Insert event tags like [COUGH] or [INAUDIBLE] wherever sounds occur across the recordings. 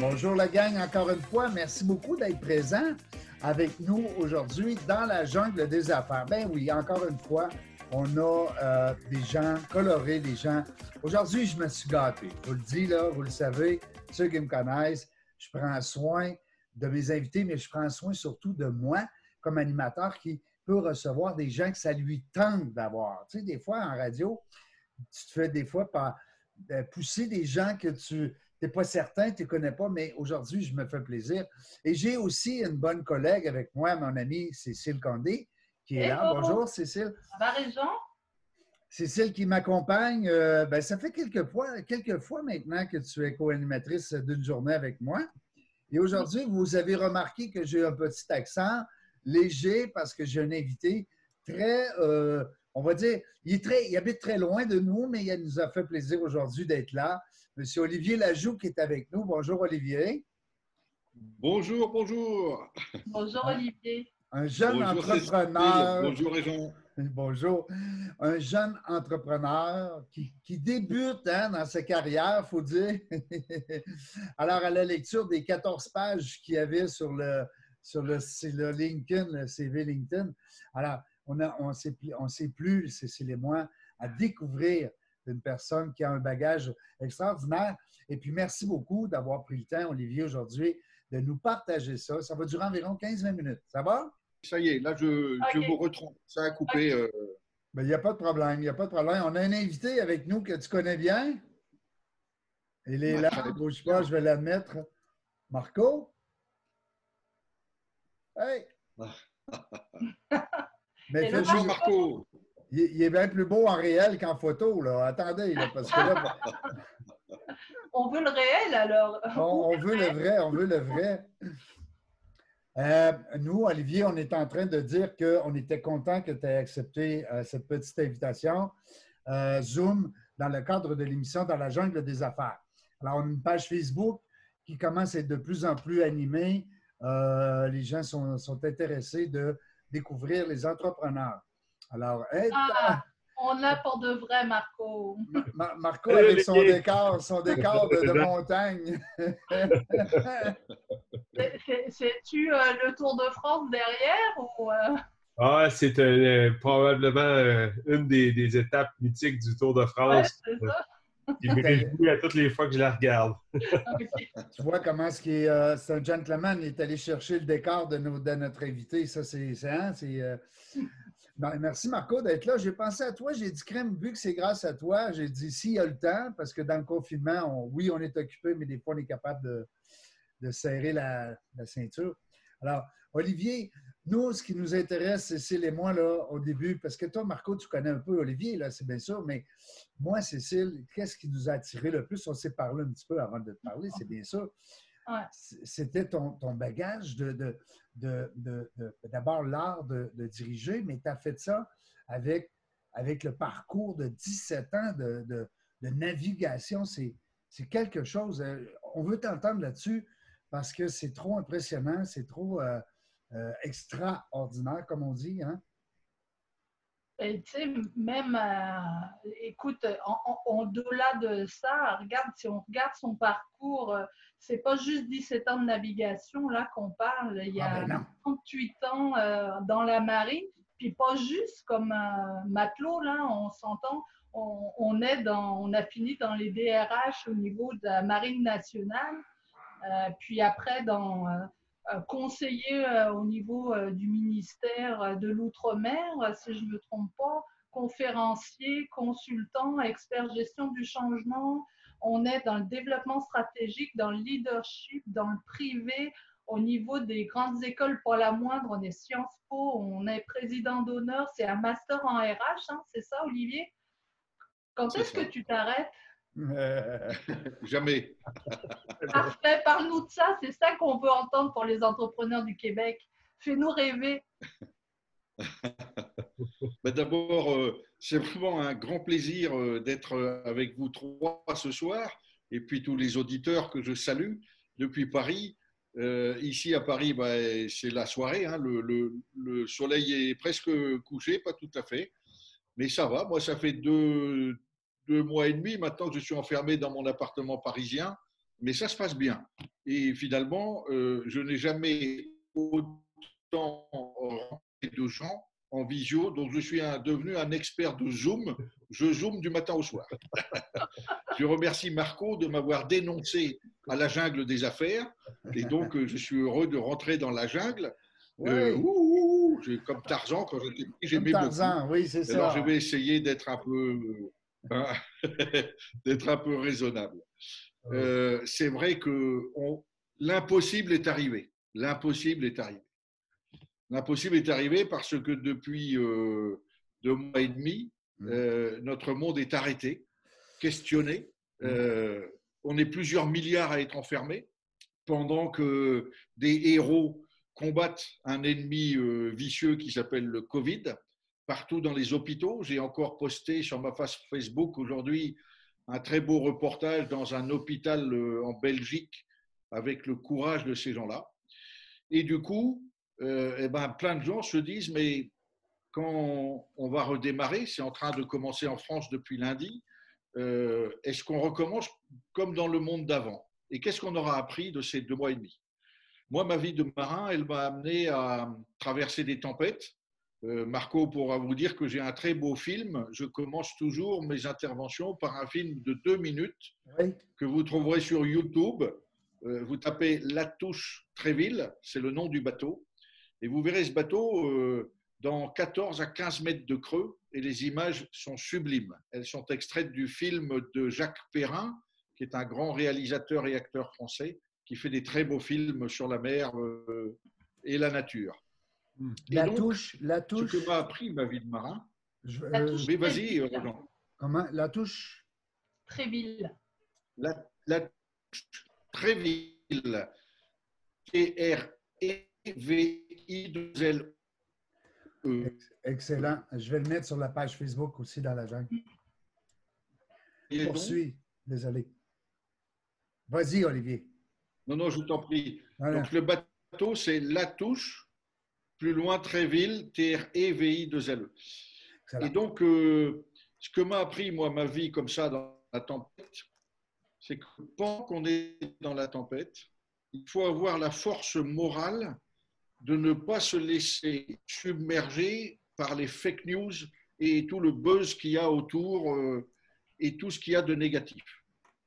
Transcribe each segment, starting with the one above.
Bonjour la gang, encore une fois, merci beaucoup d'être présent avec nous aujourd'hui dans la jungle des affaires. Ben oui, encore une fois, on a euh, des gens colorés, des gens. Aujourd'hui, je me suis gâté. Je vous le dis, là, vous le savez, ceux qui me connaissent, je prends soin de mes invités, mais je prends soin surtout de moi comme animateur qui peut recevoir des gens que ça lui tente d'avoir. Tu sais, des fois, en radio, tu te fais des fois par, euh, pousser des gens que tu n'es pas certain, tu ne connais pas, mais aujourd'hui, je me fais plaisir. Et j'ai aussi une bonne collègue avec moi, mon amie Cécile Condé, qui est là. Bonjour, Cécile. Ça va, Réjean? Cécile qui m'accompagne. Euh, ben, ça fait quelques fois, quelques fois maintenant que tu es co-animatrice d'une journée avec moi. Et aujourd'hui, vous avez remarqué que j'ai un petit accent léger parce que j'ai un invité très, euh, on va dire, il, est très, il habite très loin de nous, mais il nous a fait plaisir aujourd'hui d'être là. Monsieur Olivier Lajoux qui est avec nous. Bonjour, Olivier. Bonjour, bonjour. Bonjour, Olivier. Un jeune entrepreneur. Bonjour, Réjean. Bonjour. Un jeune entrepreneur qui, débute hein, dans sa carrière, il faut dire. [LAUGHS] Alors, à la lecture des 14 pages qu'il y avait sur le, sur le, le LinkedIn, le CV LinkedIn, alors, on ne on sait, on sait plus, c'est les mois, à découvrir une personne qui a un bagage extraordinaire. Et puis, merci beaucoup d'avoir pris le temps, Olivier, aujourd'hui, de nous partager ça. Ça va durer environ 15-20 minutes. Ça va? Ça y est, là, je, je vous retrouve. Ça a coupé. Euh. Ben, il n'y a pas de problème. Il n'y a pas de problème. On a un invité avec nous que tu connais bien. Il est là. Je ne bouge pas, je vais l'admettre. Marco? Hey! [LAUGHS] Mais Bonjour, Marco! Il, est bien plus beau en réel qu'en photo, là. Attendez, parce que là... [LAUGHS] on veut le réel, alors. On, veut le vrai, on veut le vrai. Euh, nous, Olivier, on est en train de dire qu'on était content que tu aies accepté euh, cette petite invitation euh, Zoom dans le cadre de l'émission Dans la jungle des affaires. Alors, on a une page Facebook qui commence à être de plus en plus animée. Les gens sont, sont intéressés de découvrir les entrepreneurs. Alors, ah, on l'a pour de vrai, Marco. Marco avec son décor, son décor de, montagne. [LAUGHS] C'est-tu euh, le Tour de France derrière ou euh? Ah, c'est euh, probablement une des, étapes mythiques du Tour de France. Ouais, c'est ça. Il me réjouit à toutes les fois que je la regarde. tu vois comment ce qui est, c'est un gentleman, il est allé chercher le décor de, nos, de notre invité. Ça, c'est, c'est, hein, ben, merci Marco d'être là. J'ai pensé à toi, j'ai dit crème, vu que c'est grâce à toi, j'ai dit s'il y a le temps, parce que dans le confinement, oui, on est occupé, mais des fois, on est capable de, serrer la, ceinture. Alors, Olivier, nous, ce qui nous intéresse, c'est Cécile et moi, là, au début, parce que toi, Marco, tu connais un peu Olivier, là, c'est bien sûr, mais moi, Cécile, qu'est-ce qui nous a attiré le plus? On s'est parlé un petit peu avant de te parler, c'est bien sûr. C'était ton, bagage de, d'abord l'art de, diriger, mais tu as fait ça avec, avec le parcours de 17 ans de, navigation. C'est quelque chose. Euh, on veut t'entendre là-dessus parce que c'est trop impressionnant, c'est trop euh, euh, extraordinaire, comme on dit. Hein? tu sais, même, euh, écoute, au-delà de ça, regarde, si on regarde son parcours, euh, c'est pas juste 17 ans de navigation là qu'on parle. Il y a 38 ah, ben ans euh, dans la marine, puis pas juste comme un matelot, là, on s'entend. On, est dans, on a fini dans les DRH au niveau de la marine nationale, puis après dans conseiller euh, au niveau euh, du ministère de l'Outre-mer, si je ne me trompe pas, conférencier, consultant, expert gestion du changement. On est dans le développement stratégique, dans le leadership, dans le privé, au niveau des grandes écoles, pas la moindre, on est Sciences Po, on est président d'honneur, c'est un master en RH, hein, c'est ça, Olivier? Quand est-ce que tu t'arrêtes? Jamais. [LAUGHS] Parfait, parle-nous de ça. C'est ça qu'on veut entendre pour les entrepreneurs du Québec. Fais-nous rêver. [LAUGHS] Ben, d'abord, euh, c'est vraiment un grand plaisir euh, d'être euh, avec vous trois ce soir et puis tous les auditeurs que je salue depuis Paris. ici à Paris, ben, c'est la soirée. Hein. le, soleil est presque couché, pas tout à fait. Mais ça va, moi, ça fait deux, deux mois et demi maintenant que je suis enfermé dans mon appartement parisien, mais ça se passe bien. Et finalement, euh, je n'ai jamais autant de gens en visio, donc je suis devenu un expert de Zoom. Je zoome du matin au soir. [LAUGHS] je remercie Marco de m'avoir dénoncé à la jungle des affaires, et donc euh, je suis heureux de rentrer dans la jungle. Euh, comme Tarzan quand j'étais petit, j'aimais beaucoup. Tarzan, oui, c'est ça. Alors je vais essayer d'être un peu Hein, [LAUGHS] d'être un peu raisonnable. Euh, c'est vrai que l'impossible est arrivé. L'impossible est arrivé. L'impossible est arrivé parce que depuis euh, deux mois et demi, mmh. euh, notre monde est arrêté, questionné. Mmh. on est plusieurs milliards à être enfermés pendant que des héros combattent un ennemi vicieux qui s'appelle le Covid partout dans les hôpitaux. J'ai encore posté sur ma face Facebook aujourd'hui un très beau reportage dans un hôpital euh, en Belgique avec le courage de ces gens-là. Et du coup, euh, eh ben, plein de gens se disent, mais quand on va redémarrer, c'est en train de commencer en France depuis lundi, euh, est-ce qu'on recommence comme dans le monde d'avant? Et qu'est-ce qu'on aura appris de ces deux mois et demi? Moi, ma vie de marin, elle m'a amené à traverser des tempêtes, Marco pourra vous dire que j'ai un très beau film. Je commence toujours mes interventions par un film de deux minutes que vous trouverez sur YouTube. Euh, vous tapez La Touche Tréville, c'est le nom du bateau, et vous verrez ce bateau euh, dans 14 à 15 mètres de creux, et les images sont sublimes. Elles sont extraites du film de Jacques Perrin, qui est un grand réalisateur et acteur français, qui fait des très beaux films sur la mer et la nature. La touche, la touche. Ce que m'a appris ma vie de marin. Je, euh, mais vas-y, Roland. Comment? La touche? Tréville. La, la touche Tréville. T-R-E-V-I-L-E. Excellent. Je vais le mettre sur la page Facebook aussi dans la jungle. Poursuis. Désolé. Vas-y, Olivier. Non, non, je t'en prie. Donc, le bateau, c'est la touche plus loin, Tréville, T-R-E-V-I-2-L-E. Et donc, euh, ce que m'a appris, moi, ma vie comme ça dans la tempête, c'est que pendant qu'on est dans la tempête, il faut avoir la force morale de ne pas se laisser submerger par les fake news et tout le buzz qu'il y a autour euh, et tout ce qu'il y a de négatif.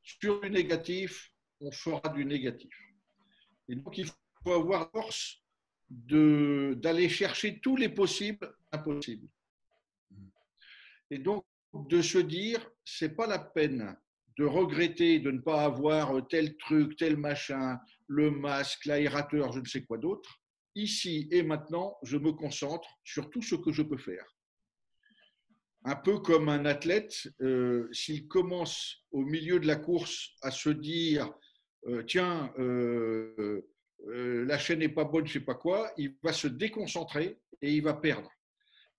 Sur du négatif, on fera du négatif. Et donc, il faut avoir la force d'aller chercher tous les possibles impossibles. Et donc, de se dire, c'est pas la peine de regretter de ne pas avoir tel truc, tel machin, le masque, l'aérateur, je ne sais quoi d'autre. Ici et maintenant, je me concentre sur tout ce que je peux faire. Un peu comme un athlète, euh, s'il commence au milieu de la course à se dire, euh, tiens, euh, euh, la chaîne n'est pas bonne, je ne sais pas quoi, il va se déconcentrer et il va perdre.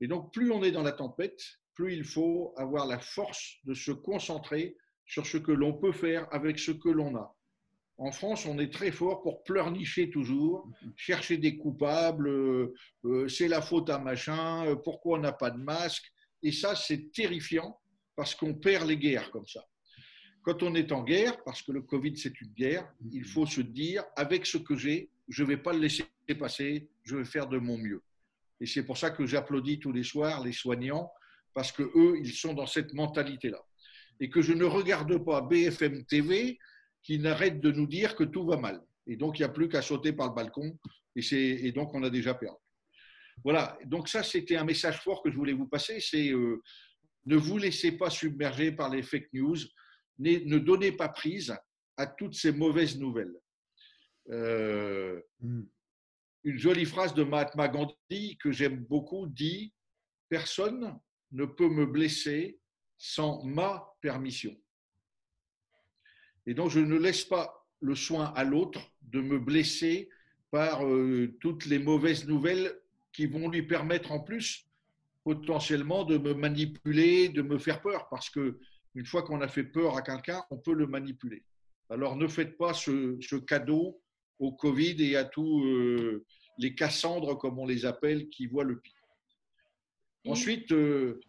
Et donc, plus on est dans la tempête, plus il faut avoir la force de se concentrer sur ce que l'on peut faire avec ce que l'on a. En France, on est très fort pour pleurnicher toujours, chercher des coupables, euh, euh, c'est la faute à machin, pourquoi on n'a pas de masque. Et ça, c'est terrifiant parce qu'on perd les guerres comme ça. Quand on est en guerre, parce que le Covid c'est une guerre, il faut se dire avec ce que j'ai, je ne vais pas le laisser passer, je vais faire de mon mieux. Et c'est pour ça que j'applaudis tous les soirs les soignants, parce que eux, ils sont dans cette mentalité-là. Et que je ne regarde pas BFM TV qui n'arrête de nous dire que tout va mal. Et donc, il n'y a plus qu'à sauter par le balcon, et, et, donc on a déjà perdu. Voilà, donc ça, c'était un message fort que je voulais vous passer, c'est euh, ne vous laissez pas submerger par les fake news, ne donnez pas prise à toutes ces mauvaises nouvelles. Euh, hmm. Une jolie phrase de Mahatma Gandhi que j'aime beaucoup dit Personne ne peut me blesser sans ma permission. Et donc, je ne laisse pas le soin à l'autre de me blesser par euh, toutes les mauvaises nouvelles qui vont lui permettre en plus potentiellement de me manipuler, de me faire peur, parce que une fois qu'on a fait peur à quelqu'un, on peut le manipuler. Alors ne faites pas ce, cadeau au Covid et à tous euh, les Cassandres, comme on les appelle, qui voient le pire. Ensuite, euh,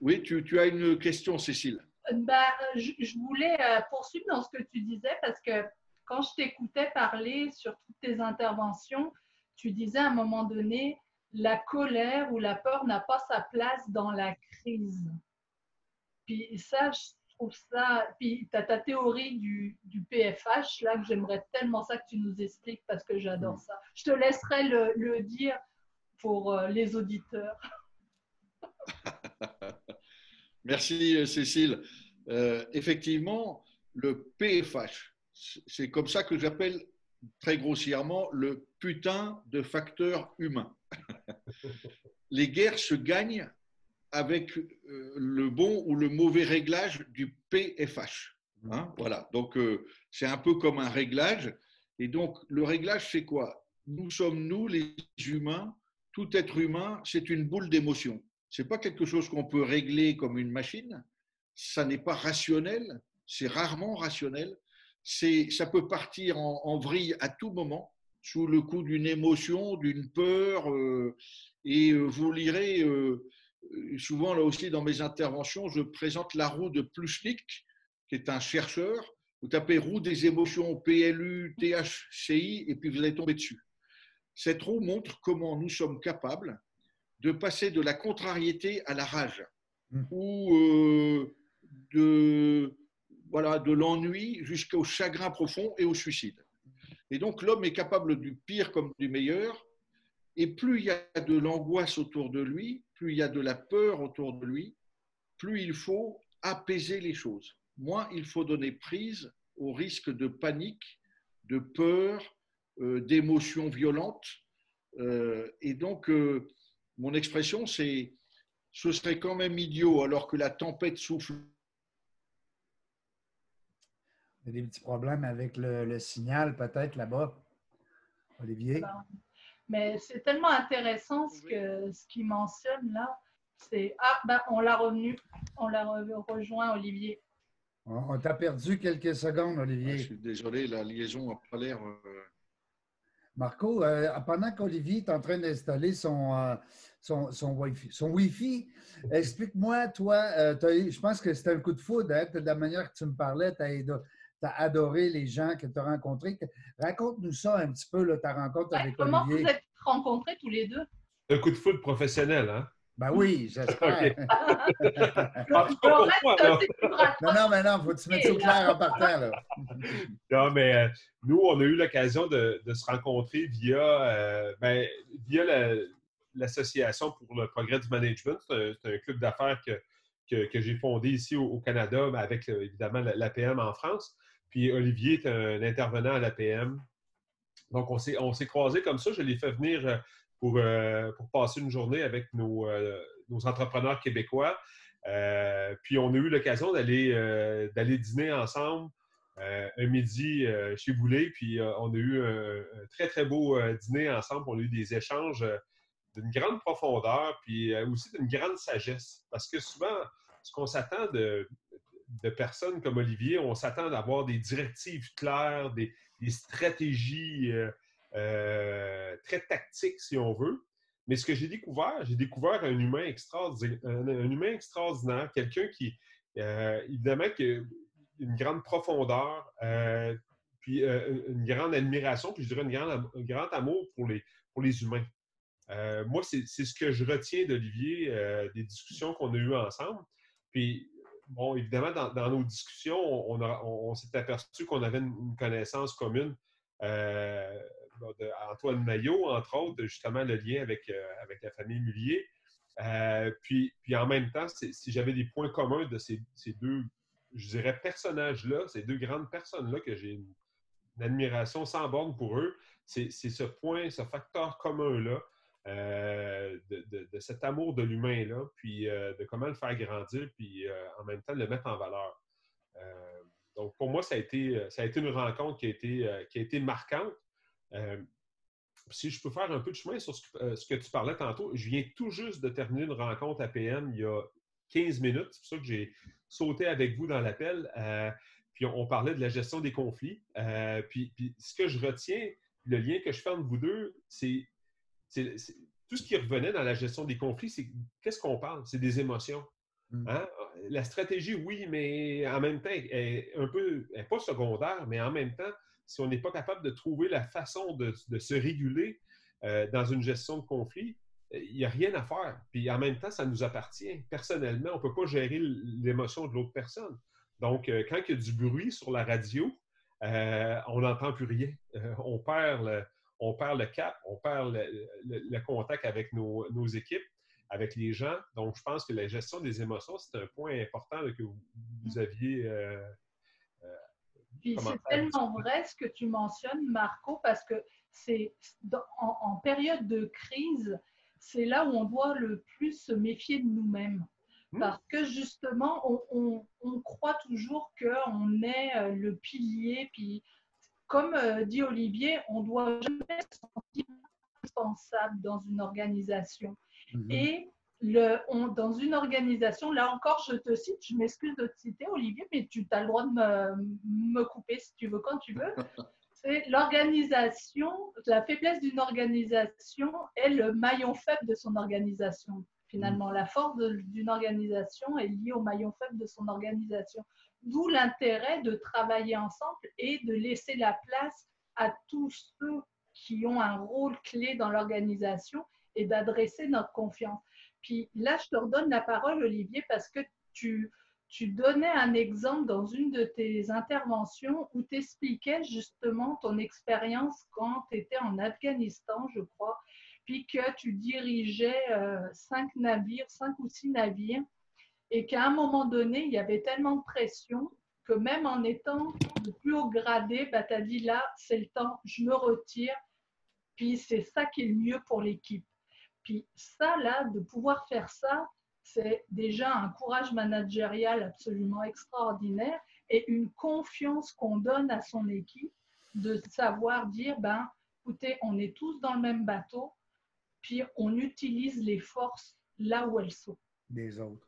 Oui, tu, as une question, Cécile. Ben, je, voulais euh, poursuivre dans ce que tu disais parce que quand je t'écoutais parler sur toutes tes interventions, tu disais à un moment donné, la colère ou la peur n'a pas sa place dans la crise. Puis ça, je trouve ça. Puis tu as ta théorie du, du, PFH, là, que j'aimerais tellement ça que tu nous expliques parce que j'adore mm. ça. Je te laisserai le, le dire pour euh, les auditeurs. [LAUGHS] Merci, Cécile. Euh, effectivement, le PFH, c'est comme ça que j'appelle très grossièrement le putain de facteur humain. [LAUGHS] Les guerres se gagnent avec euh, le bon ou le mauvais réglage du PFH. Hein, voilà, donc euh, c'est un peu comme un réglage. Et donc le réglage, c'est quoi? Nous sommes, nous, les humains, tout être humain, c'est une boule d'émotion. Ce n'est pas quelque chose qu'on peut régler comme une machine. Ça n'est pas rationnel, c'est rarement rationnel. Ça peut partir en, vrille à tout moment, sous le coup d'une émotion, d'une peur. Euh, et vous lirez euh, souvent, là aussi, dans mes interventions, je présente la roue de Pluschnik, qui est un chercheur. Vous tapez roue des émotions, PLU, THCI, et puis vous allez tomber dessus. Cette roue montre comment nous sommes capables de passer de la contrariété à la rage, mmh. ou euh, de, voilà, de l'ennui jusqu'au chagrin profond et au suicide. Et donc l'homme est capable du pire comme du meilleur, et plus il y a de l'angoisse autour de lui, plus il y a de la peur autour de lui, plus il faut apaiser les choses. Moins il faut donner prise au risque de panique, de peur, euh, d'émotions violentes. Euh, et donc, euh, mon expression, c'est ce serait quand même idiot alors que la tempête souffle. Il y a des petits problèmes avec le, le signal, peut-être là-bas, Olivier? Mais c'est tellement intéressant ce que ce qu'il mentionne là. C'est ah ben on l'a revenu, on l'a rejoint Olivier. On, t'a perdu quelques secondes, Olivier. je suis désolé, la liaison n'a pas l'air. Euh, Marco, euh, pendant qu'Olivier est en train d'installer son, euh, son, son, Wi-Fi, son Wi-Fi explique-moi, toi, je pense que c'était un coup de foudre, hein, de la manière que tu me parlais, tu as tu as adoré les gens que tu as rencontrés. Raconte-nous ça un petit peu, ta rencontre avec comment Olivier. Comment vous êtes rencontrés tous les deux? Un coup de foot professionnel, hein? Ben oui, [LAUGHS] j'espère. [LAUGHS] non, non, mais non, faut que tu mettes ça clair en partant. Là. [LAUGHS] non, mais euh, nous, on a eu l'occasion de, de, se rencontrer via, euh, ben, via l'Association pour le progrès du management. C'est un, club d'affaires que, que, que j'ai fondé ici au, Canada, avec évidemment l'APM en France. Puis Olivier est un intervenant à l'APM. Donc, on s'est croisés comme ça. Je l'ai fait venir euh, pour, euh, pour, passer une journée avec nos, euh, entrepreneurs québécois. puis, on a eu l'occasion d'aller dîner ensemble un midi chez Boulet. Puis, on a eu un, très, très beau dîner ensemble. On a eu des échanges d'une grande profondeur, puis aussi d'une grande sagesse. Parce que souvent, ce qu'on s'attend de, de personnes comme Olivier, on s'attend d'avoir des directives claires, des, stratégies euh, euh, très tactiques, si on veut. Mais ce que j'ai découvert, j'ai découvert un humain extraordinaire, quelqu'un qui, euh, évidemment, qui a une grande profondeur, puis une grande admiration, puis je dirais un grand amour pour les, pour les humains. moi, c'est ce que je retiens d'Olivier, des discussions qu'on a eues ensemble. Puis bon, évidemment, dans, nos discussions, on, s'est aperçu qu'on avait une, connaissance commune. Euh, Antoine Maillot, entre autres, justement le lien avec, euh, avec la famille Mullier. Euh, puis, puis en même temps, si j'avais des points communs de ces, deux, je dirais, personnages-là, ces deux grandes personnes-là, que j'ai une, admiration sans borne pour eux, c'est ce point, ce facteur commun-là euh, de, cet amour de l'humain-là, puis euh, de comment le faire grandir, puis euh, en même temps le mettre en valeur. donc, pour moi, ça a été, ça a été une rencontre qui a été, qui a été marquante. si je peux faire un peu de chemin sur ce que, tu parlais tantôt, je viens tout juste de terminer une rencontre à il y a 15 minutes. C'est pour ça que j'ai sauté avec vous dans l'appel. puis on, parlait de la gestion des conflits. puis, puis, ce que je retiens, le lien que je fais entre vous deux, c'est tout ce qui revenait dans la gestion des conflits, c'est qu'est-ce qu'on parle? C'est des émotions. Mm. Hein? La stratégie, oui, mais en même temps, elle est un peu, elle pas secondaire, mais en même temps, si on n'est pas capable de trouver la façon de, se réguler euh, dans une gestion de conflit, il n'y a rien à faire. Puis en même temps, ça nous appartient. Personnellement, on ne peut pas gérer l'émotion de l'autre personne. Donc, euh, quand il y a du bruit sur la radio, euh, on n'entend plus rien. on, perd le, on perd le cap, on perd le, contact avec nos, équipes avec les gens. Donc, je pense que la gestion des émotions, c'est un point important que vous, aviez. Euh, euh, c'est tellement vrai ce que tu mentionnes, Marco, parce que c'est en, période de crise, c'est là où on doit le plus se méfier de nous-mêmes. Hmm. Parce que justement, on, on croit toujours qu'on est euh, le pilier, puis comme dit Olivier, on doit jamais se sentir indispensable dans une organisation. Mhm. Et le, dans une organisation, là encore, je te cite, je m'excuse de te citer, Olivier, mais tu as le droit de me, me couper si tu veux, quand tu veux. [LAUGHS] C'est l'organisation, la faiblesse d'une organisation est le maillon faible de son organisation. Finalement, la force d'une organisation est liée au maillon faible de son organisation. D'où l'intérêt de travailler ensemble et de laisser la place à tous ceux qui ont un rôle clé dans l'organisation et d'adresser notre confiance. Puis là, je te redonne la parole, Olivier, parce que tu, tu donnais un exemple dans une de tes interventions où tu expliquais justement ton expérience quand tu étais en Afghanistan, je crois, puis que tu dirigeais euh, cinq navires, cinq ou six navires, et qu'à un moment donné, il y avait tellement de pression que même en étant le plus haut gradé, bah, tu as dit là, c'est le temps, je me retire, puis c'est ça qui est le mieux pour l'équipe. Puis ça, là, de pouvoir faire ça, c'est déjà un courage managérial absolument extraordinaire et une confiance qu'on donne à son équipe de savoir dire, ben, écoutez, on est tous dans le même bateau, puis on utilise les forces là où elles sont. Des autres.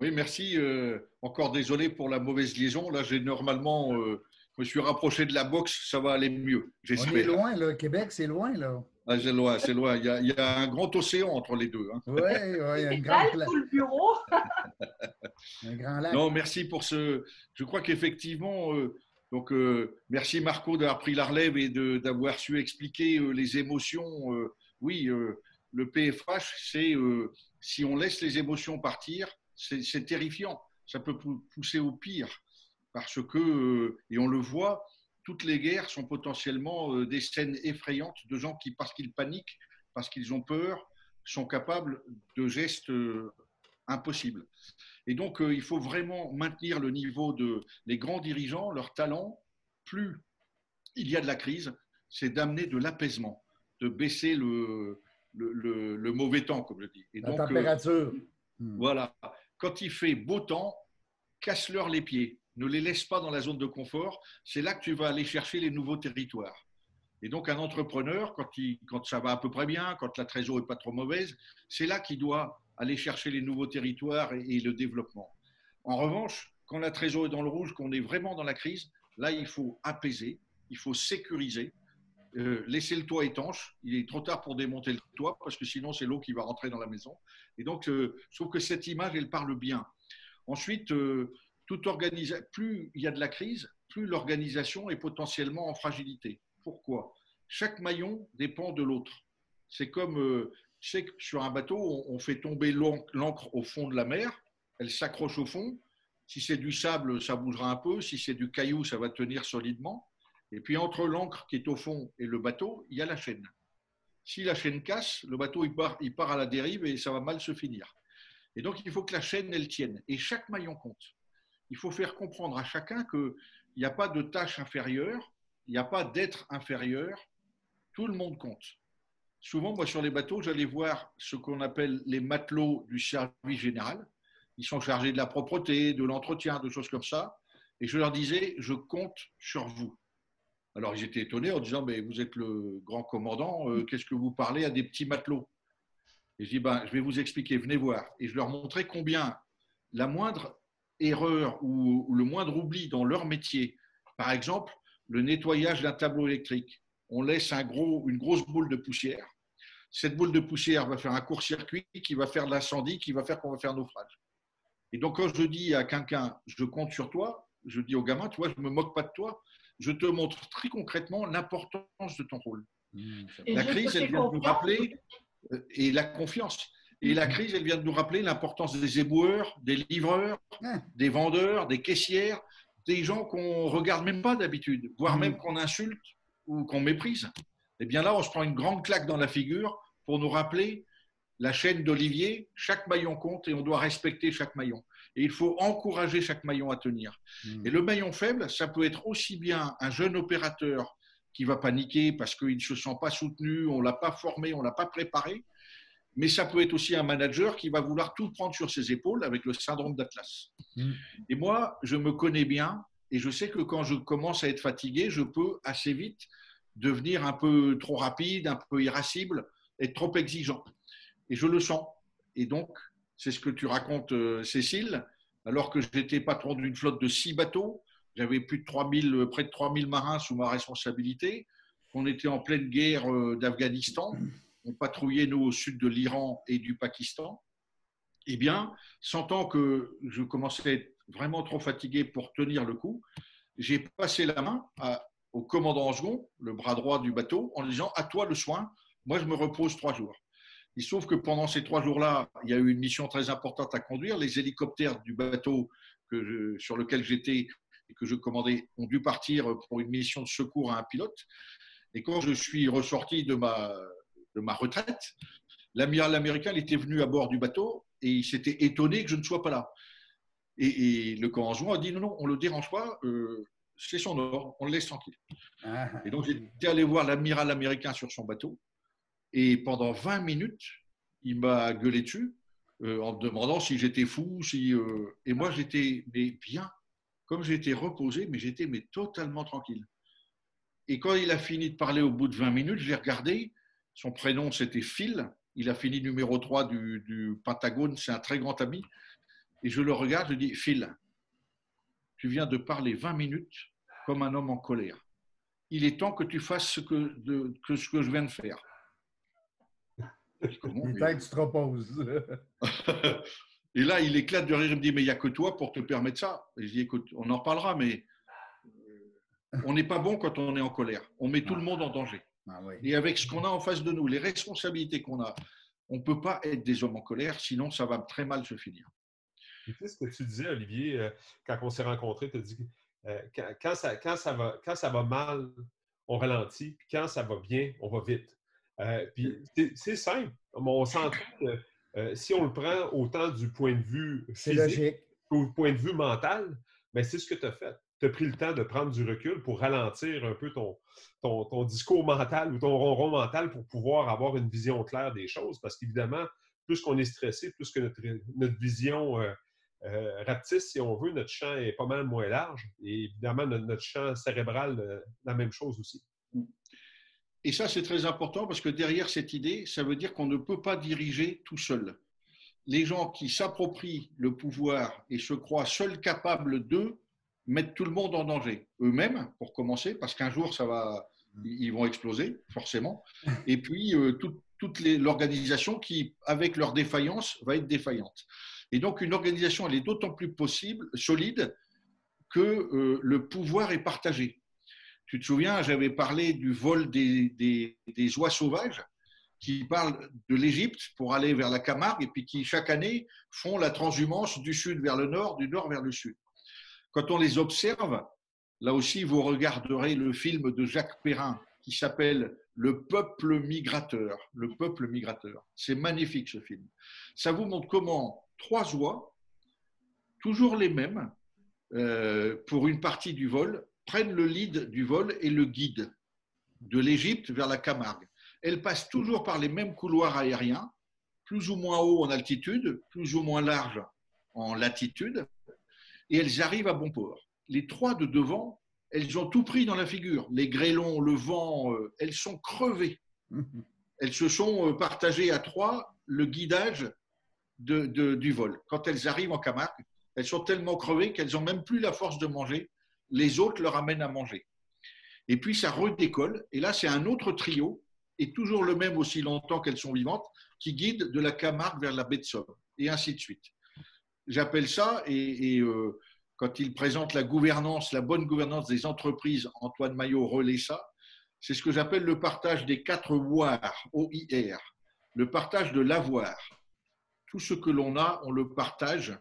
Oui, merci. Euh, encore désolé pour la mauvaise liaison. Là, j'ai normalement euh, je me suis rapproché de la boxe, ça va aller mieux. On est loin, là. Québec, c'est loin, là. Ah, c'est loin, c'est loin. Il y, a, il y, a, un grand océan entre les deux. Oui, hein. oui, il y a un grand lac. le bureau. [LAUGHS] un grand lac. Non, merci pour ce. Je crois qu'effectivement, euh, donc euh, merci Marco d'avoir pris la relève et d'avoir su expliquer euh, les émotions. oui, le PFH, c'est si on laisse les émotions partir, c'est terrifiant. Ça peut pousser au pire parce que, euh, et on le voit, toutes les guerres sont potentiellement euh, des scènes effrayantes de gens qui, parce qu'ils paniquent, parce qu'ils ont peur, sont capables de gestes euh, impossibles. Et donc, il faut vraiment maintenir le niveau de grands dirigeants, leur talent. Plus il y a de la crise, c'est d'amener de l'apaisement, de baisser le, le, mauvais temps, comme je dis. Et la température. Voilà. Quand il fait beau temps, casse-leur les pieds ne les laisse pas dans la zone de confort. C'est là que tu vas aller chercher les nouveaux territoires. Et donc, un entrepreneur, quand, il, quand ça va à peu près bien, quand la trésorerie n'est pas trop mauvaise, c'est là qu'il doit aller chercher les nouveaux territoires et, le développement. En revanche, quand la trésorerie est dans le rouge, qu'on est vraiment dans la crise, là, il faut apaiser, il faut sécuriser, euh, laisser le toit étanche. Il est trop tard pour démonter le toit parce que sinon, c'est l'eau qui va rentrer dans la maison. Et donc, euh, je trouve que cette image, elle parle bien. Ensuite, euh, plus il y a de la crise, plus l'organisation est potentiellement en fragilité. Pourquoi? Chaque maillon dépend de l'autre. C'est comme, euh, sais que sur un bateau, on, fait tomber l'encre au fond de la mer, elle s'accroche au fond. Si c'est du sable, ça bougera un peu. Si c'est du caillou, ça va tenir solidement. Et puis entre l'encre qui est au fond et le bateau, il y a la chaîne. Si la chaîne casse, le bateau il part, il part à la dérive et ça va mal se finir. Et donc il faut que la chaîne elle tienne. Et chaque maillon compte il faut faire comprendre à chacun qu'il n'y a pas de tâche inférieure, il n'y a pas d'être inférieur, tout le monde compte. Souvent, moi, sur les bateaux, j'allais voir ce qu'on appelle les matelots du service général. Ils sont chargés de la propreté, de l'entretien, de choses comme ça. Et je leur disais, je compte sur vous. Alors, ils étaient étonnés en disant, mais vous êtes le grand commandant, euh, qu'est-ce que vous parlez à des petits matelots? Et je dis, ben, je vais vous expliquer, venez voir. Et je leur montrais combien la moindre erreur ou, le moindre oubli dans leur métier, par exemple le nettoyage d'un tableau électrique, on laisse un gros, une grosse boule de poussière. cette boule de poussière va faire un court-circuit qui va faire de l'incendie, qui va faire qu'on va faire naufrage. Et donc, quand je dis à quelqu'un, je compte sur toi, je dis au gamin, tu vois, je ne me moque pas de toi, je te montre très concrètement l'importance de ton rôle. Mmh, la crise, elle vient de nous rappeler, euh, et la confiance. Et la mmh. crise, elle vient de nous rappeler l'importance des éboueurs, des livreurs, des vendeurs, des caissières, des gens qu'on regarde même pas d'habitude, voire mmh. même qu'on insulte ou qu'on méprise. Et eh bien là, on se prend une grande claque dans la figure pour nous rappeler la chaîne d'Olivier, chaque maillon compte et on doit respecter chaque maillon. Et il faut encourager chaque maillon à tenir. Mmh. Et le maillon faible, ça peut être aussi bien un jeune opérateur qui va paniquer parce qu'il ne se sent pas soutenu, on ne l'a pas formé, on ne l'a pas préparé, mais ça peut être aussi un manager qui va vouloir tout prendre sur ses épaules avec le syndrome d'Atlas. Mmh. Et moi, je me connais bien et je sais que quand je commence à être fatigué, je peux assez vite devenir un peu trop rapide, un peu irascible, être trop exigeant. Et je le sens. Et donc, c'est ce que tu racontes, euh, Cécile, alors que j'étais patron d'une flotte de six bateaux, j'avais plus de 3000, euh, près de 3000 marins sous ma responsabilité, on était en pleine guerre euh, d'Afghanistan, on patrouillait nous au sud de l'Iran et du Pakistan. Eh bien, sentant que je commençais à être vraiment trop fatigué pour tenir le coup, j'ai passé la main au commandant en second, le bras droit du bateau, en disant À toi le soin, moi je me repose trois jours. Il se trouve que pendant ces trois jours-là, il y a eu une mission très importante à conduire. Les hélicoptères du bateau que sur lequel j'étais et que je commandais ont dû partir pour une mission de secours à un pilote. Et quand je suis ressorti de ma, de ma retraite, l'amiral américain était venu à bord du bateau et il s'était étonné que je ne sois pas là. Et, le commandant a dit non, non, on ne le dérange pas, euh, c'est son ordre, on le laisse tranquille. Ah. Et donc j'étais allé voir l'amiral américain sur son bateau et pendant 20 minutes, il m'a gueulé dessus euh, en me demandant si j'étais fou, si, euh, et moi j'étais bien, comme j'étais reposé, mais j'étais mais totalement tranquille. Et quand il a fini de parler au bout de 20 minutes, je l'ai regardé, son prénom c'était Phil, il a fini numéro 3 du, du Pentagone, c'est un très grand ami, et je le regarde, je dis Phil, tu viens de parler 20 minutes comme un homme en colère. Il est temps que tu fasses ce que, que, ce que je viens de faire. Comment, il est tu te reposes. Et là, il éclate de rire, il me dit, mais il n'y a que toi pour te permettre ça. Et je dis, écoute, on en reparlera, mais euh, on n'est pas bon quand on est en colère. On met tout le monde en danger. Ah Et avec ce qu'on a en face de nous, les responsabilités qu'on a, on ne peut pas être des hommes en colère, sinon ça va très mal se finir. Tu sais ce que tu disais, Olivier, euh, quand on s'est rencontrés, tu as dit euh, quand, ça, quand, ça va, quand ça va mal, on ralentit, puis quand ça va bien, on va vite. Puis c'est simple. On s'entend que euh, si on le prend autant du point de vue physique qu'au point de vue mental, mais ben, c'est ce que tu as fait. Tu as pris le temps de prendre du recul pour ralentir un peu ton, ton, discours mental ou ton ronron mental pour pouvoir avoir une vision claire des choses. Parce qu'évidemment, plus qu'on est stressé, plus que notre, notre vision euh, euh, rapetisse, si on veut, notre champ est pas mal moins large. Et évidemment, notre, notre champ cérébral, la même chose aussi. Et ça, c'est très important parce que derrière cette idée, ça veut dire qu'on ne peut pas diriger tout seul. Les gens qui s'approprient le pouvoir et se croient seuls capables d'eux mettent tout le monde en danger. Eux-mêmes, pour commencer, parce qu'un jour, ça va, ils vont exploser, forcément. Et puis, euh, toute l'organisation qui, avec leur défaillance, va être défaillante. Et donc, une organisation, elle est d'autant plus possible, solide, que euh, le pouvoir est partagé. Tu te souviens, j'avais parlé du vol des, oies sauvages qui parlent de l'Égypte pour aller vers la Camargue et puis qui, chaque année, font la transhumance du sud vers le nord, du nord vers le sud. Quand on les observe, là aussi, vous regarderez le film de Jacques Perrin qui s'appelle Le peuple migrateur. Le peuple migrateur. C'est magnifique ce film. Ça vous montre comment trois oies, toujours les mêmes, euh, pour une partie du vol, prennent le lead du vol et le guide de l'Égypte vers la Camargue. Elles passent toujours par les mêmes couloirs aériens, plus ou moins haut en altitude, plus ou moins large en latitude, et elles arrivent à bon port. Les trois de devant, elles ont tout pris dans la figure. Les grêlons, le vent, euh, elles sont crevées. [LAUGHS] Elles se sont euh, partagées à trois le guidage du vol. Quand elles arrivent en Camargue, elles sont tellement crevées qu'elles n'ont même plus la force de manger les autres leur amènent à manger. Et puis ça redécolle, et là c'est un autre trio est toujours le même aussi longtemps qu'elles sont vivantes, qui guide de la Camargue vers la baie de Somme, et ainsi de suite. J'appelle ça, et, euh, quand il présente la gouvernance, la bonne gouvernance des entreprises, Antoine Maillot relaie ça, c'est ce que j'appelle le partage des quatre OIR, OIR, le partage de l'avoir. Tout ce que l'on a, on le partage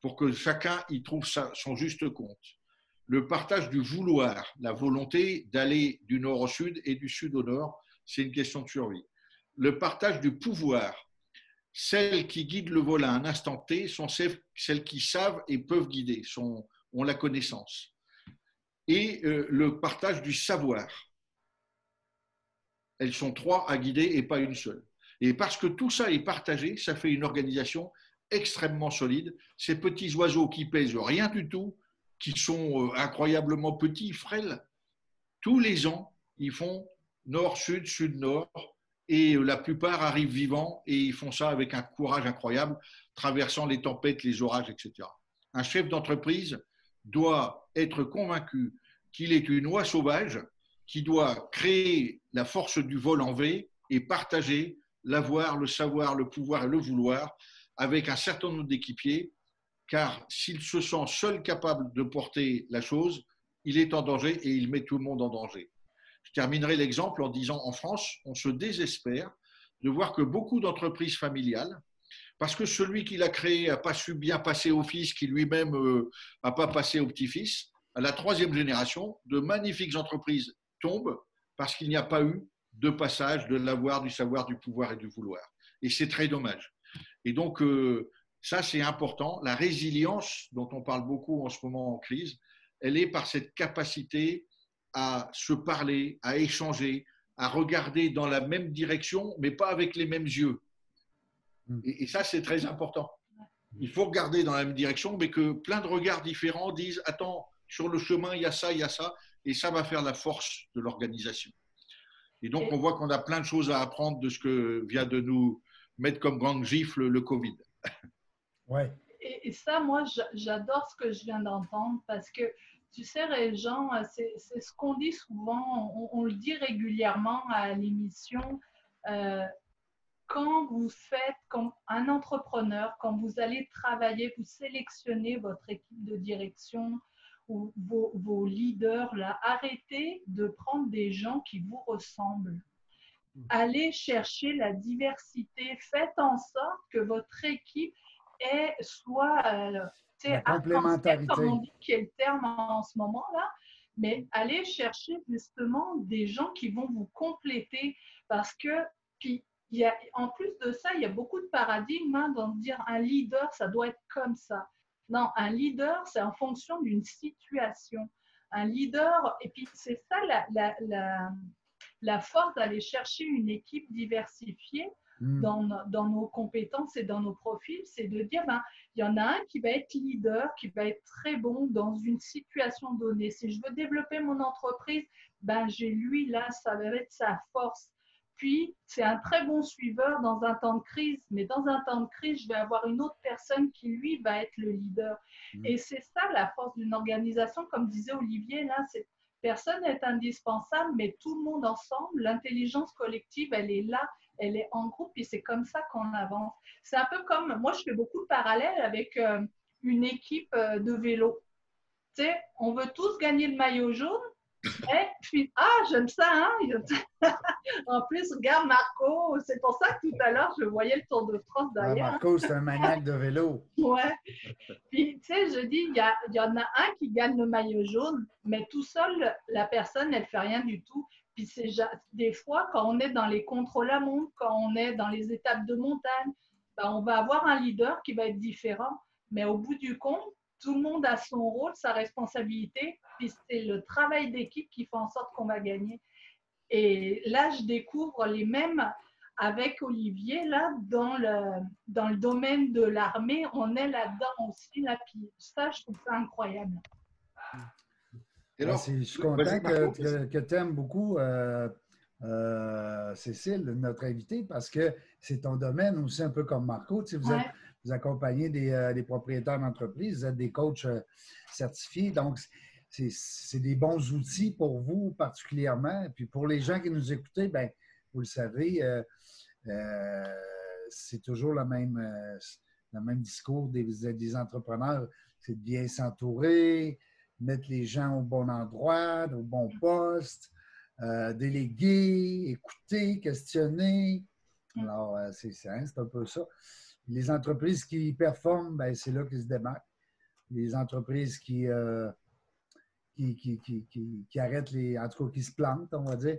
pour que chacun y trouve son juste compte. Le partage du vouloir, la volonté d'aller du nord au sud et du sud au nord, c'est une question de survie. Le partage du pouvoir, celles qui guident le vol à un instant T sont celles qui savent et peuvent guider, ont la connaissance. Et euh, le partage du savoir. Elles sont trois à guider et pas une seule. Et parce que tout ça est partagé, ça fait une organisation extrêmement solide. Ces petits oiseaux qui pèsent rien du tout, qui sont euh, incroyablement petits, frêles, tous les ans, ils font nord-sud, sud-nord, et la plupart arrivent vivants et ils font ça avec un courage incroyable, traversant les tempêtes, les orages, etc. Un chef d'entreprise doit être convaincu qu'il est une oie sauvage, qui doit créer la force du vol en V et partager l'avoir, le savoir, le pouvoir et le vouloir avec un certain nombre d'équipiers, car s'il se sent seul capable de porter la chose, il est en danger et il met tout le monde en danger. Je terminerai l'exemple en disant en France, on se désespère de voir que beaucoup d'entreprises familiales, parce que celui qui l'a créé n'a pas su bien passer au fils, qui lui-même n'a pas passé au petit-fils, à la troisième génération, de magnifiques entreprises tombent parce qu'il n'y a pas eu de passage de l'avoir, du savoir, du pouvoir et du vouloir. Et c'est très dommage. Et donc, euh, ça, c'est important. La résilience, dont on parle beaucoup en ce moment en crise, elle est par cette capacité à se parler, à échanger, à regarder dans la même direction, mais pas avec les mêmes yeux. Hmm. Et, ça, c'est très important. Il faut regarder dans la même direction, mais que plein de regards différents disent, attends, sur le chemin, il y a ça, il y a ça, et ça va faire la force de l'organisation. Et donc, on voit qu'on a plein de choses à apprendre de ce que vient de nous mettre comme grande gifle le Covid. [LAUGHS] Ouais. Et, ça, moi, j'adore ce que je viens d'entendre parce que tu sais, Régent, c'est ce qu'on dit souvent, on, le dit régulièrement à l'émission. Euh, quand vous faites comme un entrepreneur, quand vous allez travailler, vous sélectionnez votre équipe de direction ou vos, vos leaders, là, arrêtez de prendre des gens qui vous ressemblent. Hmm. Allez chercher la diversité. Faites en sorte que votre équipe ait soit euh, la complémentarité. Comme on dit, qui est le terme en ce moment-là, mais allez chercher justement des gens qui vont vous compléter parce que, puis, il y a, en plus de ça, il y a beaucoup de paradigmes hein, dans dire un leader, ça doit être comme ça. Non, un leader, c'est en fonction d'une situation. Un leader, et puis c'est ça la, la, la, la force d'aller chercher une équipe diversifiée, Hmm. dans, nos compétences et dans nos profils, c'est de dire, ben, il y en a un qui va être leader, qui va être très bon dans une situation donnée. Si je veux développer mon entreprise, ben, j'ai lui là, ça va être sa force. Puis, c'est un très bon suiveur dans un temps de crise, mais dans un temps de crise, je vais avoir une autre personne qui, lui, va être le leader. Hmm. Et c'est ça la force d'une organisation, comme disait Olivier, là, c'est personne n'est indispensable, mais tout le monde ensemble, l'intelligence collective, elle est là elle est en groupe et c'est comme ça qu'on avance. C'est un peu comme, moi je fais beaucoup de parallèles avec euh, une équipe euh, de vélo. Tu sais, on veut tous gagner le maillot jaune, et puis, ah, j'aime ça, hein? [LAUGHS] en plus, regarde Marco, c'est pour ça que tout à l'heure, je voyais le Tour de France derrière. Marco, c'est un maniaque de vélo. [LAUGHS] ouais. Puis, tu sais, je dis, il y, y, en a un qui gagne le maillot jaune, mais tout seul, la personne, elle ne fait rien du tout. Puis c'est des fois, quand on est dans les contrôles à montre, quand on est dans les étapes de montagne, ben, on va avoir un leader qui va être différent. Mais au bout du compte, tout le monde a son rôle, sa responsabilité, puis c'est le travail d'équipe qui fait en sorte qu'on va gagner. Et là, je découvre les mêmes avec Olivier, là, dans le, dans le domaine de l'armée, on est là-dedans aussi. Là, puis ça, je trouve ça incroyable. Ah, je suis content que, tu aimes beaucoup euh, euh, Cécile, notre invitée, parce que c'est ton domaine aussi, un peu comme Marco. Tu vous, vous accompagnez des, euh, des propriétaires d'entreprise, vous êtes des coachs certifiés. Donc, c'est des bons outils pour vous particulièrement. Puis pour les gens qui nous écoutent, ben, vous le savez, c'est toujours le même, le même discours des, des entrepreneurs, c'est de bien s'entourer, mettre les gens au bon endroit, au bon poste, déléguer, écouter, questionner. Mm. Alors, c'est hein, c'est un peu ça. Les entreprises qui performent, ben, c'est là qu'ils se démarquent. Les entreprises qui, qui, qui, qui, arrêtent les. En tout cas, qui se plantent, on va dire.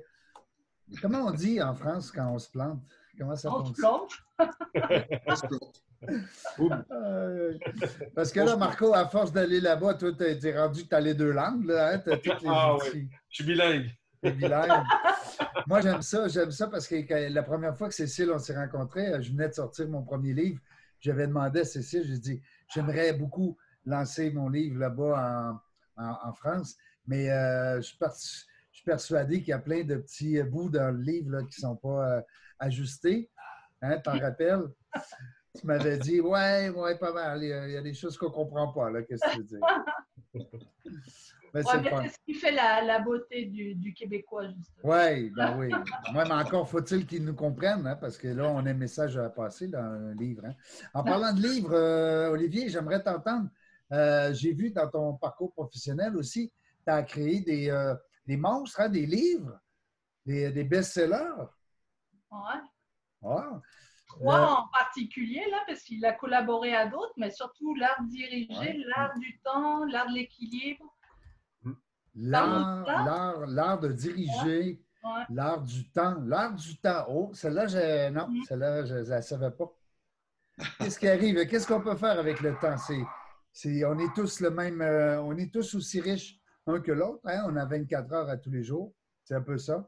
Comment on dit en France quand on se plante? Comment ça on se plante. [LAUGHS] [LAUGHS] parce que là, Marco, à force d'aller là-bas, toi, tu es rendu que tu as les deux langues. Là, hein? as toutes les ah oui, je suis bilingue. bilingue. Moi, j'aime ça. J'aime ça parce que la première fois que Cécile, on s'est rencontrés, je venais de sortir mon premier livre. J'avais demandé à Cécile, j'ai dit, j'aimerais beaucoup lancer mon livre là-bas en, France, mais euh, je, suis persuadé qu'il y a plein de petits bouts dans le livre qui ne sont pas euh, ajustés. Hein, T'en rappelles? Tu m'avais dit, ouais, ouais, pas mal. Il y a, des choses qu'on ne comprend pas. Qu'est-ce que tu veux dire? [LAUGHS] c'est ce qui fait la, beauté du, Québécois, justement. Oui, ben oui. mais encore faut-il qu'ils nous comprennent, hein, parce que là, on a un message à passer dans un livre. Hein. En parlant de livre, euh, Olivier, j'aimerais t'entendre. Euh, j'ai vu dans ton parcours professionnel aussi, tu as créé des, euh, des monstres, hein, des livres, des, des best-sellers. Ouais. Wow. Trois en particulier, là, parce qu'il a collaboré à d'autres, mais surtout l'art dirigé, l'art du temps, l'art de l'équilibre. L'art de diriger, l'art du temps. L'art du temps. Oh, celle-là, je... non, mm. celle-là, je ne la savais pas. Qu'est-ce qui arrive? Qu'est-ce qu'on peut faire avec le temps? C'est, on est tous le même, euh, on est tous aussi riches un que l'autre. Hein? On a 24 heures à tous les jours. C'est un peu ça.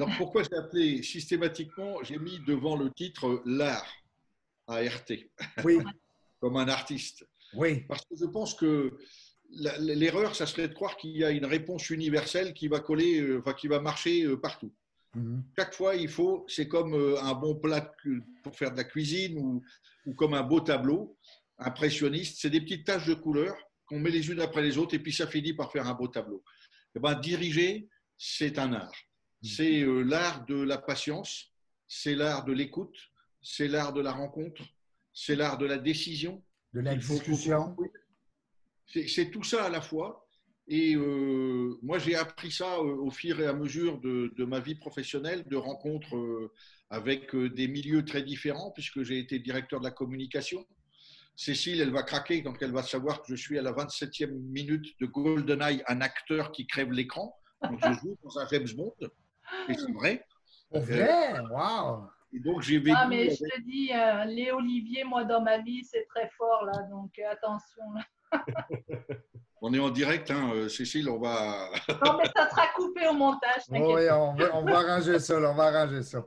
Alors pourquoi j'ai appelé systématiquement, j'ai mis devant le titre l'art, ART. Oui. [LAUGHS] Comme un artiste. Oui. Parce que je pense que l'erreur, ça serait de croire qu'il y a une réponse universelle qui va coller, euh, enfin, qui va marcher euh, partout. Mhm. Chaque fois, il faut, c'est comme euh, un bon plat pour faire de la cuisine ou, comme un beau tableau impressionniste. C'est des petites taches de couleur qu'on met les unes après les autres et puis ça finit par faire un beau tableau. Et eh ben, diriger, c'est un art. C'est l'art de la patience, c'est l'art de l'écoute, c'est l'art de la rencontre, c'est l'art de la décision. De la discussion. C'est tout ça à la fois. Et euh, moi, j'ai appris ça euh, au fur et à mesure de, ma vie professionnelle, de rencontres euh, avec des milieux très différents, puisque j'ai été directeur de la communication. Cécile, elle va craquer quand elle va savoir que je suis à la 27e minute de GoldenEye, un acteur qui crève l'écran. Donc, je joue dans un James Bond. Et c'est vrai. C'est vrai, waouh! Et donc, j'ai vécu. Ah, mais je te dis, les Olivier, moi, dans ma vie, c'est très fort, là. Donc, attention. Là. [LAUGHS] On est en direct, hein, euh, Cécile, on va. [LAUGHS] non, mais ça sera coupé au montage. oui, on va, on va, arranger ça, on va arranger ça.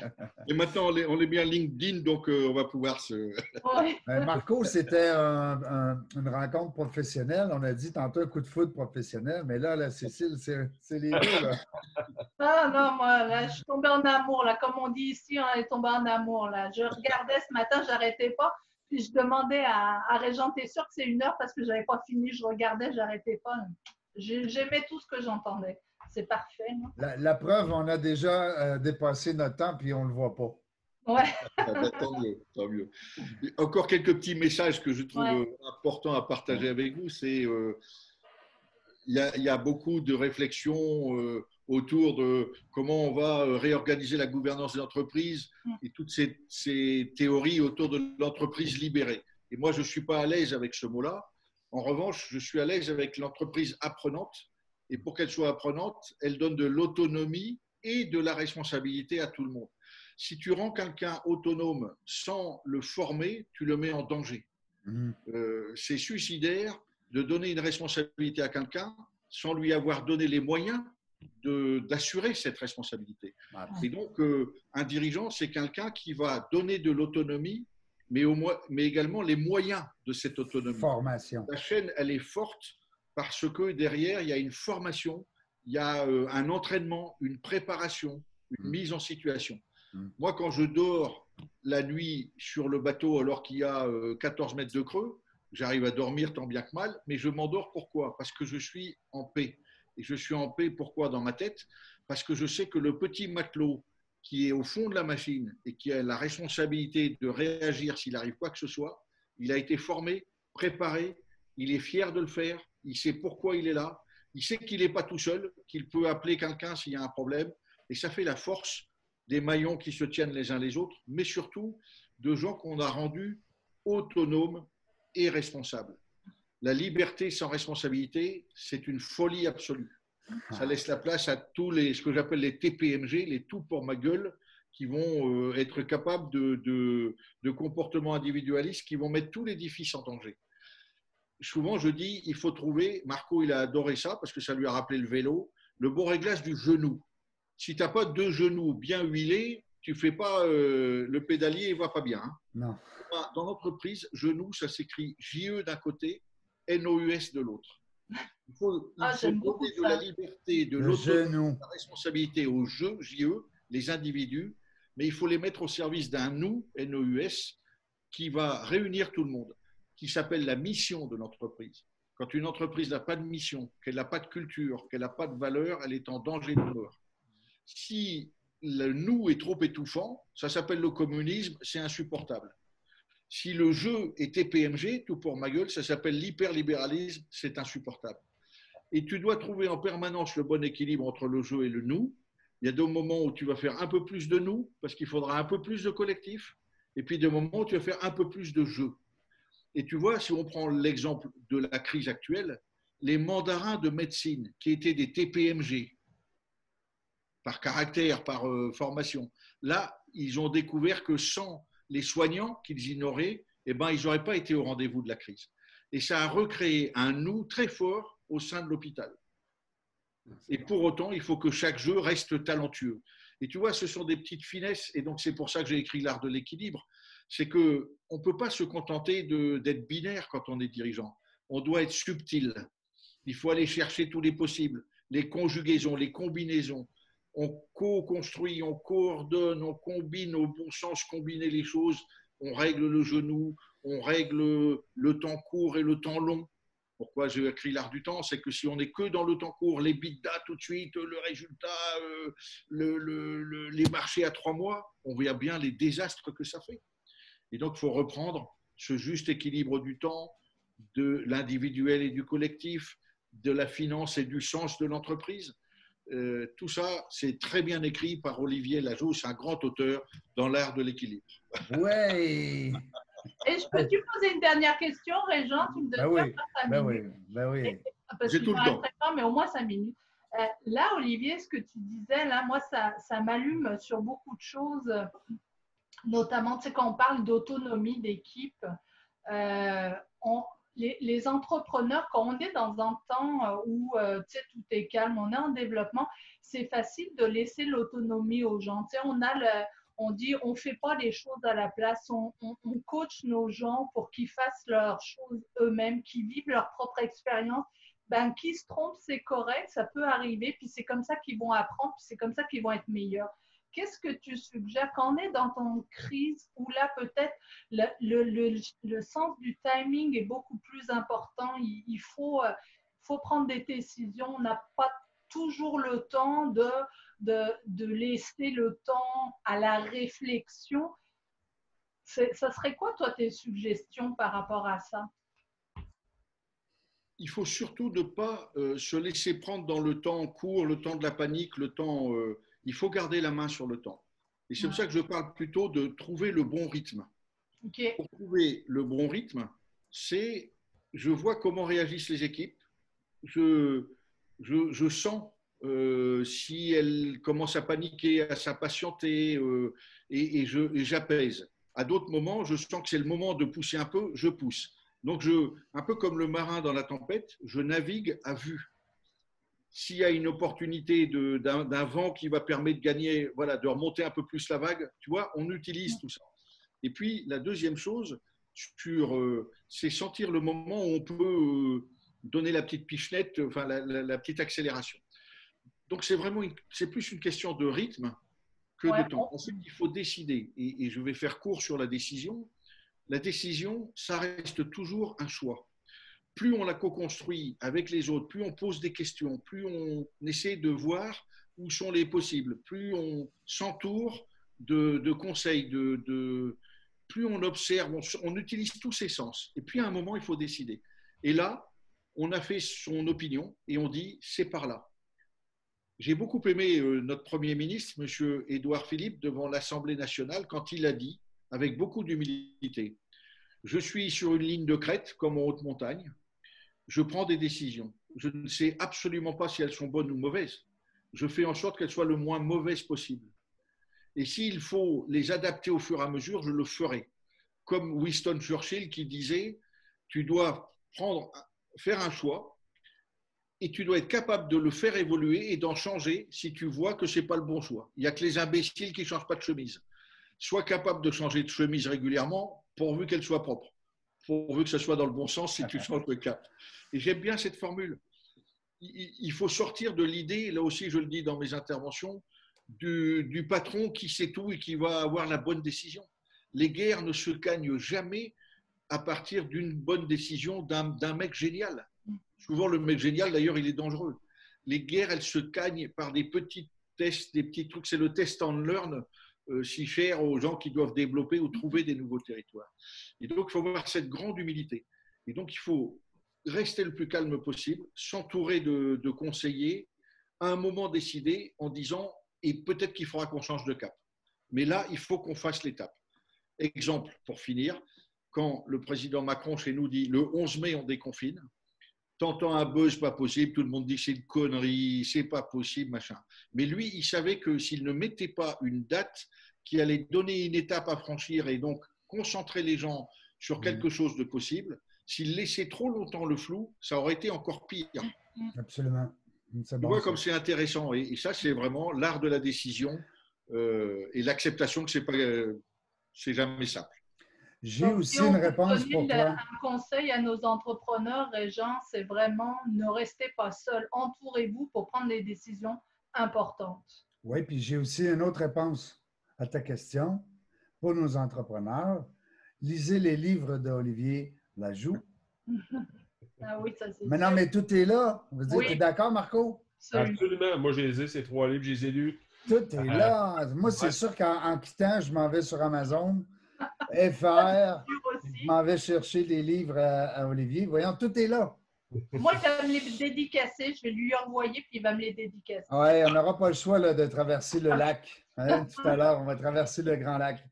[LAUGHS] Et maintenant, on est, on est bien LinkedIn, donc euh, on va pouvoir se. [LAUGHS] Ben, Marco, c'était une rencontre professionnelle. On a dit tantôt un coup de foot professionnel, mais là, là Cécile, c'est les deux. Là. Ah non, moi, là, je suis tombée en amour. Là. Comme on dit ici, on est tombé en amour. Là. Je regardais ce matin, j'arrêtais pas. Puis je demandais à, à Régent, t'es sûr que c'est une heure? Parce que je n'avais pas fini, je regardais, j'arrêtais pas. J'aimais tout ce que j'entendais. C'est parfait. La, preuve, on a déjà euh, dépassé notre temps puis on ne le voit pas. Ouais. Tant mieux, tant mieux. Encore quelques petits messages que je trouve euh, importants à partager avec vous. C'est euh, il y, a beaucoup de réflexions autour de comment on va euh, réorganiser la gouvernance des entreprises mm. et toutes ces, théories autour de l'entreprise libérée. Et moi, je ne suis pas à l'aise avec ce mot-là. En revanche, je suis à l'aise avec l'entreprise apprenante. Et pour qu'elle soit apprenante, elle donne de l'autonomie et de la responsabilité à tout le monde. Si tu rends quelqu'un autonome sans le former, tu le mets en danger. Mm. Euh, c'est suicidaire de donner une responsabilité à quelqu'un sans lui avoir donné les moyens d'assurer cette responsabilité. Ah. Et donc, euh, un dirigeant, c'est quelqu'un qui va donner de l'autonomie, mais, au mais également les moyens de cette autonomie. Formation. La chaîne, elle est forte parce que derrière, il y a une formation, il y a euh, un entraînement, une préparation, une mm. mise en situation. Mm. Moi, quand je dors la nuit sur le bateau alors qu'il y a 14 euh, mètres de creux, j'arrive à dormir tant bien que mal, mais je m'endors pourquoi? Parce que je suis en paix. Et je suis en paix, pourquoi dans ma tête? Parce que je sais que le petit matelot qui est au fond de la machine et qui a la responsabilité de réagir s'il arrive quoi que ce soit, il a été formé, préparé, il est fier de le faire, il sait pourquoi il est là, il sait qu'il n'est pas tout seul, qu'il peut appeler quelqu'un s'il y a un problème, et ça fait la force des maillons qui se tiennent les uns les autres, mais surtout de gens qu'on a rendus autonomes et responsables. La liberté sans responsabilité, c'est une folie absolue. Ça laisse la place à tous les, ce que j'appelle les TPMG, les tout pour ma gueule, qui vont euh, être capables de, de comportements individualistes qui vont mettre tout l'édifice en danger souvent je dis, il faut trouver, Marco il a adoré ça parce que ça lui a rappelé le vélo, le bon réglage du genou. Si tu n'as pas deux genoux bien huilés, tu fais pas euh, le pédalier, il va pas bien. Hein. Non. Dans l'entreprise, genou, ça s'écrit JE d'un côté, NOUS de l'autre. Il faut, ah, donner de la liberté, de l'autonomie, de la responsabilité aux jeux, JE, les individus, mais il faut les mettre au service d'un nous, NOUS, qui va réunir tout le monde qui s'appelle la mission de l'entreprise. Quand une entreprise n'a pas de mission, qu'elle n'a pas de culture, qu'elle n'a pas de valeur, elle est en danger de mort. Si le nous est trop étouffant, ça s'appelle le communisme, c'est insupportable. Si le jeu est TPMG, tout pour ma gueule, ça s'appelle l'hyperlibéralisme, c'est insupportable. Et tu dois trouver en permanence le bon équilibre entre le jeu et le nous. Il y a des moments où tu vas faire un peu plus de nous, parce qu'il faudra un peu plus de collectif, et puis des moments où tu vas faire un peu plus de jeu. Et tu vois, si on prend l'exemple de la crise actuelle, les mandarins de médecine qui étaient des TPMG, par caractère, par euh, formation, là, ils ont découvert que sans les soignants qu'ils ignoraient, eh ben, ils n'auraient pas été au rendez-vous de la crise. Et ça a recréé un nous très fort au sein de l'hôpital. Et pour autant, il faut que chaque jeu reste talentueux. Et tu vois, ce sont des petites finesses, et donc c'est pour ça que j'ai écrit l'art de l'équilibre c'est que on ne peut pas se contenter d'être binaire quand on est dirigeant. On doit être subtil. Il faut aller chercher tous les possibles, les conjugaisons, les combinaisons. On co-construit, on coordonne, on combine au bon sens, combiner les choses. On règle le genou, on règle le temps court et le temps long. Pourquoi j'ai écrit l'art du temps? C'est que si on n'est que dans le temps court, les bidas tout de suite, le résultat, euh, les marchés à trois mois, on voit bien les désastres que ça fait. Et donc, il faut reprendre ce juste équilibre du temps, de l'individuel et du collectif, de la finance et du sens de l'entreprise. Euh, tout ça, c'est très bien écrit par Olivier Lajoux, c'est un grand auteur dans l'art de l'équilibre. Ouais. Et je peux te poser une dernière question, Régent Tu me donnes bah oui, bah oui, bah oui. J'ai tout le temps. Pas, mais au moins cinq minutes. Euh, là, Olivier, ce que tu disais, là, moi, ça, ça m'allume sur beaucoup de choses notamment tu sais, quand on parle d'autonomie d'équipe, euh, les, entrepreneurs, quand on est dans un temps euh, où euh, tout est calme, on est en développement, c'est facile de laisser l'autonomie aux gens. On, a le, on dit on fait pas les choses à la place, on, on, on coach nos gens pour qu'ils fassent leurs choses eux-mêmes, qu'ils vivent leur propre expérience. Ben, qui se trompe, c'est correct, ça peut arriver, puis c'est comme ça qu'ils vont apprendre, puis c'est comme ça qu'ils vont être meilleurs qu'est-ce que tu suggères quand on est dans ton crise où là peut-être le, le, le, sens du timing est beaucoup plus important, il, faut, euh, faut prendre des décisions, on n'a pas toujours le temps de, de, de, laisser le temps à la réflexion. Ça serait quoi, toi, tes suggestions par rapport à ça? Il faut surtout ne pas euh, se laisser prendre dans le temps court, le temps de la panique, le temps euh, il faut garder la main sur le temps. Et c'est pour ça que je parle plutôt de trouver le bon rythme. Pour trouver le bon rythme, c'est je vois comment réagissent les équipes, je, je, sens euh, si elles commencent à paniquer, à s'impatienter, euh, et, et j'apaise. À d'autres moments, je sens que c'est le moment de pousser un peu, je pousse. Donc, je, un peu comme le marin dans la tempête, je navigue à vue s'il y a une opportunité d'un vent qui va permettre de gagner, voilà, de remonter un peu plus la vague, tu vois, on utilise tout ça. Et puis, la deuxième chose, euh, c'est sentir le moment où on peut euh, donner la petite pichenette, enfin, la, petite accélération. Donc, c'est vraiment, c'est plus une question de rythme que de temps. Ensuite, il faut décider. Et, et je vais faire court sur la décision. La décision, ça reste toujours un choix plus on la co-construit avec les autres, plus on pose des questions, plus on essaie de voir où sont les possibles, plus on s'entoure de, conseils, de, plus on observe, on, utilise tous ses sens. Et puis à un moment, il faut décider. Et là, on a fait son opinion et on dit c'est par là. J'ai beaucoup aimé euh, notre Premier ministre, M. Édouard Philippe, devant l'Assemblée nationale, quand il a dit, avec beaucoup d'humilité, je suis sur une ligne de crête comme en haute montagne, je prends des décisions. Je ne sais absolument pas si elles sont bonnes ou mauvaises. Je fais en sorte qu'elles soient le moins mauvaises possible. Et s'il faut les adapter au fur et à mesure, je le ferai. Comme Winston Churchill qui disait, tu dois prendre, faire un choix et tu dois être capable de le faire évoluer et d'en changer si tu vois que ce n'est pas le bon choix. Il n'y a que les imbéciles qui ne changent pas de chemise. Sois capable de changer de chemise régulièrement pourvu qu'elle soit propre, pourvu que ce soit dans le bon sens si tu changes de cap. Et j'aime bien cette formule. Il faut sortir de l'idée, là aussi je le dis dans mes interventions, du, patron qui sait tout et qui va avoir la bonne décision. Les guerres ne se gagnent jamais à partir d'une bonne décision d'un mec génial. Souvent, le mec génial, d'ailleurs, il est dangereux. Les guerres, elles se gagnent par des petits tests, des petits trucs. C'est le test and learn si cher aux gens qui doivent développer ou trouver des nouveaux territoires. Et donc, il faut avoir cette grande humilité. Et donc, il faut rester le plus calme possible, s'entourer de, de conseillers, à un moment décidé en disant et peut-être qu'il faudra qu'on change de cap. Mais là, il faut qu'on fasse l'étape. Exemple, pour finir, quand le président Macron chez nous dit le 11 mai, on déconfine, t'entends un buzz pas possible, tout le monde dit c'est une connerie, c'est pas possible, machin. Mais lui, il savait que s'il ne mettait pas une date qui allait donner une étape à franchir et donc concentrer les gens sur mmh. quelque chose de possible, s'il laissait trop longtemps le flou, ça aurait été encore pire. Absolument. Tu vois comme c'est intéressant. Et, ça, c'est vraiment l'art de la décision euh, et l'acceptation que c'est pas, euh, c'est jamais simple. J'ai aussi une réponse pour toi. Un conseil à nos entrepreneurs et gens, c'est vraiment ne restez pas seuls. Entourez-vous pour prendre des décisions importantes. Oui, puis j'ai aussi une autre réponse à ta question. Pour nos entrepreneurs, lisez les livres d'Olivier Lajoux. [LAUGHS] Ah oui, ça c'est Mais non, mais tout est là. Vous dites, tu es d'accord, Marco? Absolument. Moi, j'ai les ai, ces trois livres, je les ai lus. Tout est euh, là. Moi, c'est sûr qu'en quittant, je m'en vais sur Amazon, FR, je m'en vais chercher les livres à, Olivier. Voyons, tout est là. Moi, il va me les dédicacer. Je vais lui envoyer, puis il va me les dédicacer. Oui, on n'aura pas le choix là, de traverser le lac. Hein, [LAUGHS] tout à l'heure, on va traverser le Grand Lac.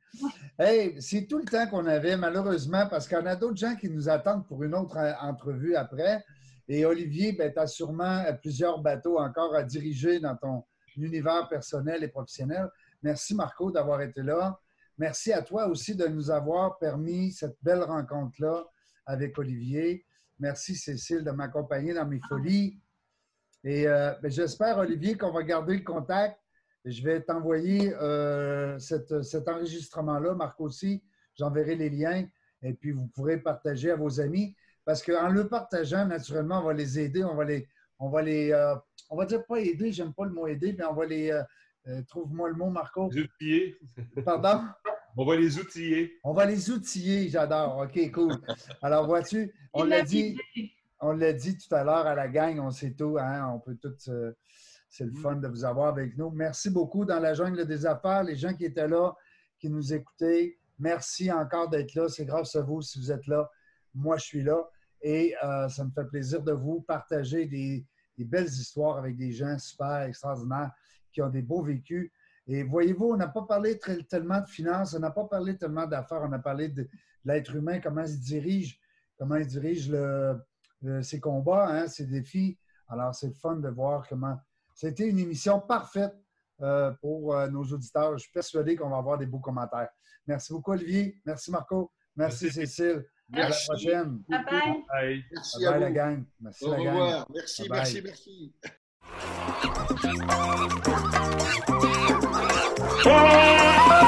Hey, c'est tout le temps qu'on avait, malheureusement, parce en a d'autres gens qui nous attendent pour une autre euh, entrevue après. Et Olivier, ben, tu as sûrement euh, plusieurs bateaux encore à diriger dans ton univers personnel et professionnel. Merci, Marco, d'avoir été là. Merci à toi aussi de nous avoir permis cette belle rencontre-là avec Olivier. Merci, Cécile, de m'accompagner dans mes folies. Et euh, ben, j'espère, Olivier, qu'on va garder le contact je vais t'envoyer euh, cet enregistrement-là, Marc aussi. J'enverrai les liens et puis vous pourrez partager à vos amis. Parce qu'en le partageant, naturellement, on va les aider, on va les, on va les, euh, on va dire pas aider, j'aime pas le mot aider, mais on va les, euh, trouve-moi le mot, Marco. Outiller. Pardon? On va les outiller. On va les outiller, j'adore. OK, cool. Alors, vois-tu, on l'a dit, on l'a dit tout à l'heure à la gang, on sait tout, hein, on peut tout c'est le mm. fun de vous avoir avec nous. Merci beaucoup dans la jungle des affaires, les gens qui étaient là, qui nous écoutaient. Merci encore d'être là. C'est grâce à vous si vous êtes là. Moi, je suis là. Et euh, ça me fait plaisir de vous partager des, belles histoires avec des gens super extraordinaires qui ont des beaux vécus. Et voyez-vous, on n'a pas parlé tellement de finances, on n'a pas parlé tellement d'affaires, on a parlé de, l'être humain, comment il dirige, comment il dirige ses combats, hein, ses défis. Alors, c'est le fun de voir comment c'était une émission parfaite euh, pour euh, nos auditeurs. Je suis persuadé qu'on va avoir des beaux commentaires. Merci beaucoup, Olivier. Merci, Marco. Merci, Cécile. À la prochaine. Bye bye. Merci à vous. la gang. Merci, Au revoir. Merci, merci, merci. Oh!